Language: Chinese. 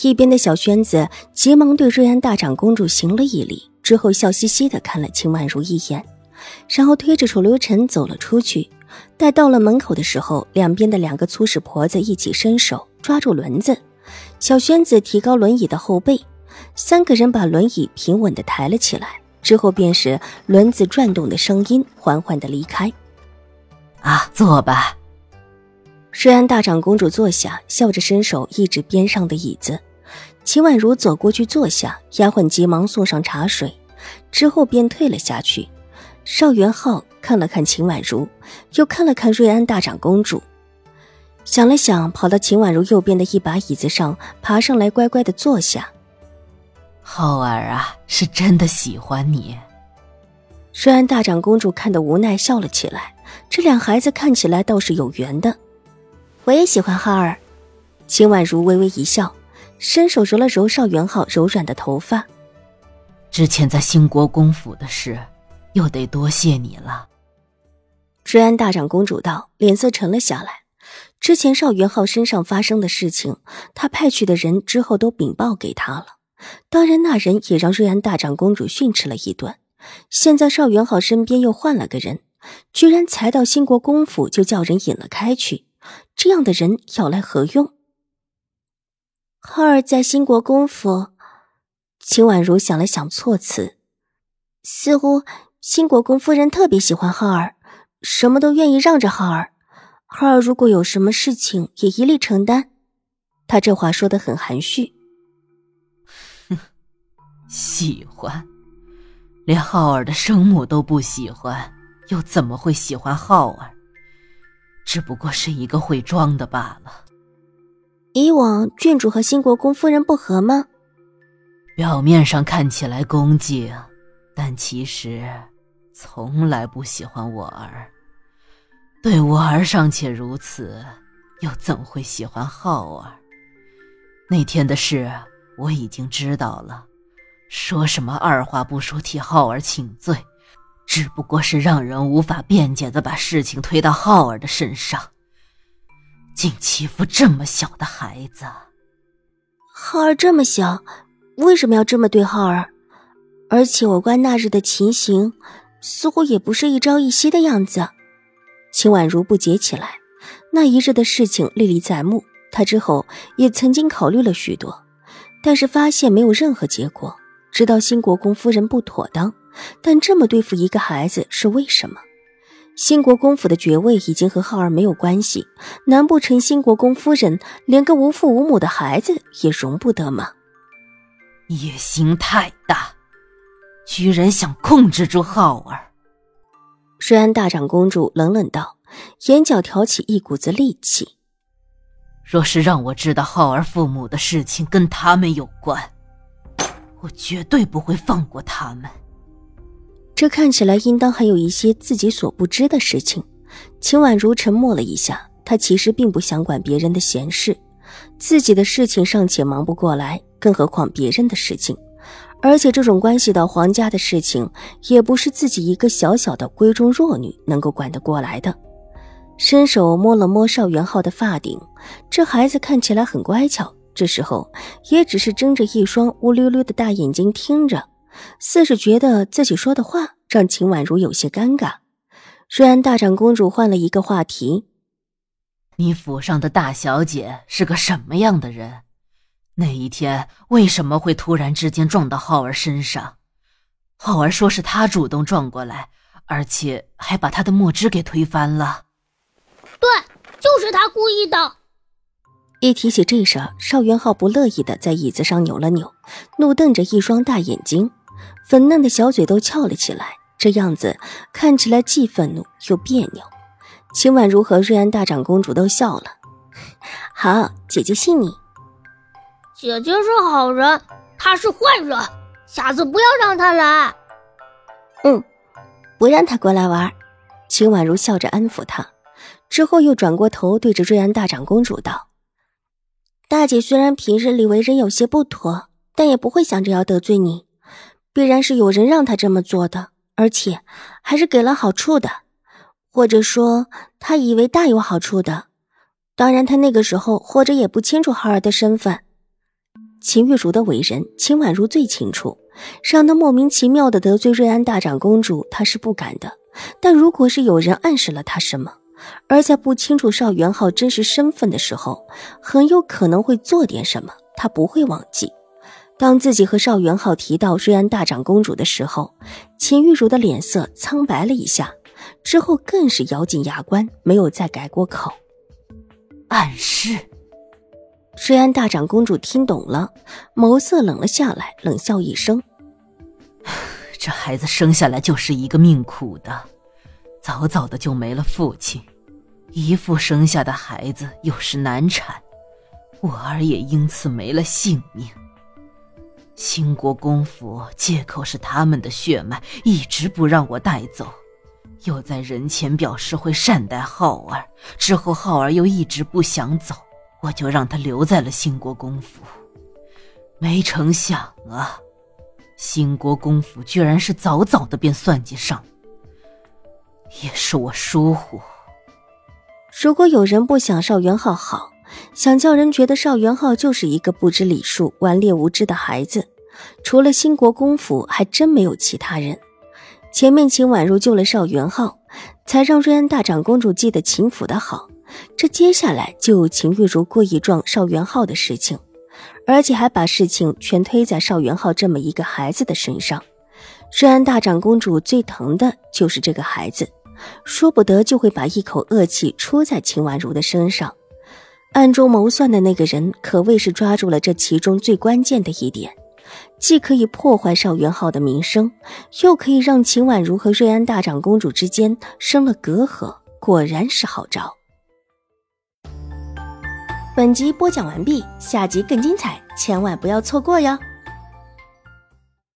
一边的小轩子急忙对瑞安大长公主行了一礼，之后笑嘻嘻的看了秦婉如一眼，然后推着楚留臣走了出去。待到了门口的时候，两边的两个粗使婆子一起伸手抓住轮子，小轩子提高轮椅的后背，三个人把轮椅平稳的抬了起来，之后便是轮子转动的声音，缓缓的离开。啊，坐吧。瑞安大长公主坐下，笑着伸手一指边上的椅子。秦婉如走过去坐下，丫鬟急忙送上茶水，之后便退了下去。邵元浩看了看秦婉如，又看了看瑞安大长公主，想了想，跑到秦婉如右边的一把椅子上，爬上来，乖乖的坐下。浩儿啊，是真的喜欢你。瑞安大长公主看得无奈，笑了起来。这俩孩子看起来倒是有缘的。我也喜欢浩儿，秦婉如微微一笑，伸手揉了揉邵元浩柔软的头发。之前在兴国公府的事，又得多谢你了。瑞安大长公主道，脸色沉了下来。之前邵元浩身上发生的事情，他派去的人之后都禀报给他了，当然那人也让瑞安大长公主训斥了一顿。现在邵元浩身边又换了个人，居然才到兴国公府就叫人引了开去。这样的人要来何用？浩儿在兴国公府，秦婉如想了想措辞，似乎兴国公夫人特别喜欢浩儿，什么都愿意让着浩儿。浩儿如果有什么事情，也一力承担。他这话说的很含蓄。哼，喜欢，连浩儿的生母都不喜欢，又怎么会喜欢浩儿？只不过是一个会装的罢了。以往郡主和新国公夫人不和吗？表面上看起来恭敬，但其实从来不喜欢我儿。对我儿尚且如此，又怎会喜欢浩儿？那天的事我已经知道了，说什么二话不说替浩儿请罪。只不过是让人无法辩解的把事情推到浩儿的身上，竟欺负这么小的孩子。浩儿这么小，为什么要这么对浩儿？而且我观那日的情形，似乎也不是一朝一夕的样子。秦婉如不解起来，那一日的事情历历在目，她之后也曾经考虑了许多，但是发现没有任何结果。知道新国公夫人不妥当。但这么对付一个孩子是为什么？兴国公府的爵位已经和浩儿没有关系，难不成兴国公夫人连个无父无母的孩子也容不得吗？野心太大，居然想控制住浩儿。瑞安大长公主冷冷道，眼角挑起一股子戾气。若是让我知道浩儿父母的事情跟他们有关，我绝对不会放过他们。这看起来应当还有一些自己所不知的事情。秦婉如沉默了一下，她其实并不想管别人的闲事，自己的事情尚且忙不过来，更何况别人的事情。而且这种关系到皇家的事情，也不是自己一个小小的闺中弱女能够管得过来的。伸手摸了摸邵元浩的发顶，这孩子看起来很乖巧，这时候也只是睁着一双乌溜溜的大眼睛听着。似是觉得自己说的话让秦婉如有些尴尬，虽然大长公主换了一个话题：“你府上的大小姐是个什么样的人？那一天为什么会突然之间撞到浩儿身上？浩儿说是他主动撞过来，而且还把他的墨汁给推翻了。对，就是他故意的。”一提起这事，邵元浩不乐意的在椅子上扭了扭，怒瞪着一双大眼睛。粉嫩的小嘴都翘了起来，这样子看起来既愤怒又别扭。秦婉如和瑞安大长公主都笑了。好，姐姐信你。姐姐是好人，他是坏人。下次不要让他来。嗯，不让他过来玩。秦婉如笑着安抚他，之后又转过头对着瑞安大长公主道：“大姐虽然平日里为人有些不妥，但也不会想着要得罪你，必然是有人让他这么做的，而且还是给了好处的，或者说他以为大有好处的。当然，他那个时候或者也不清楚浩儿的身份。秦玉茹的为人，秦婉如最清楚，让她莫名其妙的得罪瑞安大长公主，她是不敢的。”但如果是有人暗示了他什么，而在不清楚邵元浩真实身份的时候，很有可能会做点什么。他不会忘记，当自己和邵元浩提到瑞安大长公主的时候，秦玉茹的脸色苍白了一下，之后更是咬紧牙关，没有再改过口。暗示。瑞安大长公主听懂了，眸色冷了下来，冷笑一声。这孩子生下来就是一个命苦的，早早的就没了父亲，姨父生下的孩子又是难产，我儿也因此没了性命。兴国公府借口是他们的血脉，一直不让我带走，又在人前表示会善待浩儿，之后浩儿又一直不想走，我就让他留在了兴国公府。没成想啊！兴国公府居然是早早的便算计上，也是我疏忽。如果有人不想邵元浩好，想叫人觉得邵元浩就是一个不知礼数、顽劣无知的孩子，除了兴国公府，还真没有其他人。前面秦婉如救了邵元浩，才让瑞安大长公主记得秦府的好，这接下来就有秦玉茹故意撞邵元浩的事情。而且还把事情全推在邵元浩这么一个孩子的身上。瑞安大长公主最疼的就是这个孩子，说不得就会把一口恶气出在秦婉如的身上。暗中谋算的那个人可谓是抓住了这其中最关键的一点，既可以破坏邵元浩的名声，又可以让秦婉如和瑞安大长公主之间生了隔阂。果然是好招。本集播讲完毕，下集更精彩，千万不要错过哟。